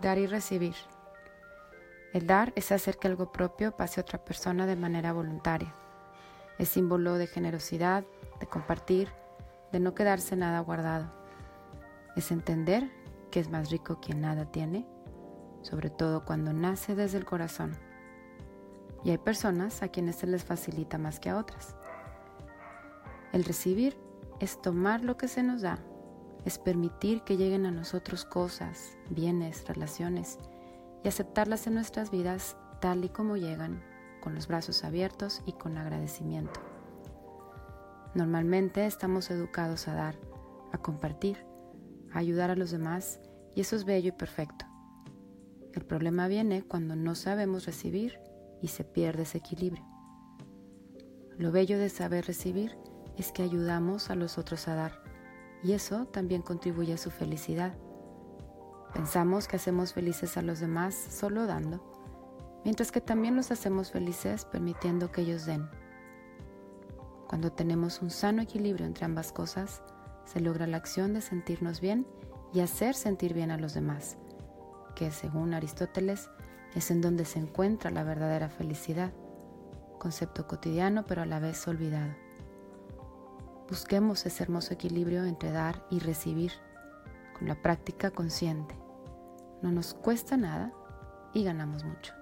Dar y recibir. El dar es hacer que algo propio pase a otra persona de manera voluntaria. Es símbolo de generosidad, de compartir, de no quedarse nada guardado. Es entender que es más rico quien nada tiene, sobre todo cuando nace desde el corazón. Y hay personas a quienes se les facilita más que a otras. El recibir es tomar lo que se nos da, es permitir que lleguen a nosotros cosas, bienes, relaciones y aceptarlas en nuestras vidas tal y como llegan con los brazos abiertos y con agradecimiento. Normalmente estamos educados a dar, a compartir, a ayudar a los demás y eso es bello y perfecto. El problema viene cuando no sabemos recibir y se pierde ese equilibrio. Lo bello de saber recibir es que ayudamos a los otros a dar y eso también contribuye a su felicidad. Pensamos que hacemos felices a los demás solo dando mientras que también nos hacemos felices permitiendo que ellos den. Cuando tenemos un sano equilibrio entre ambas cosas, se logra la acción de sentirnos bien y hacer sentir bien a los demás, que según Aristóteles es en donde se encuentra la verdadera felicidad, concepto cotidiano pero a la vez olvidado. Busquemos ese hermoso equilibrio entre dar y recibir, con la práctica consciente. No nos cuesta nada y ganamos mucho.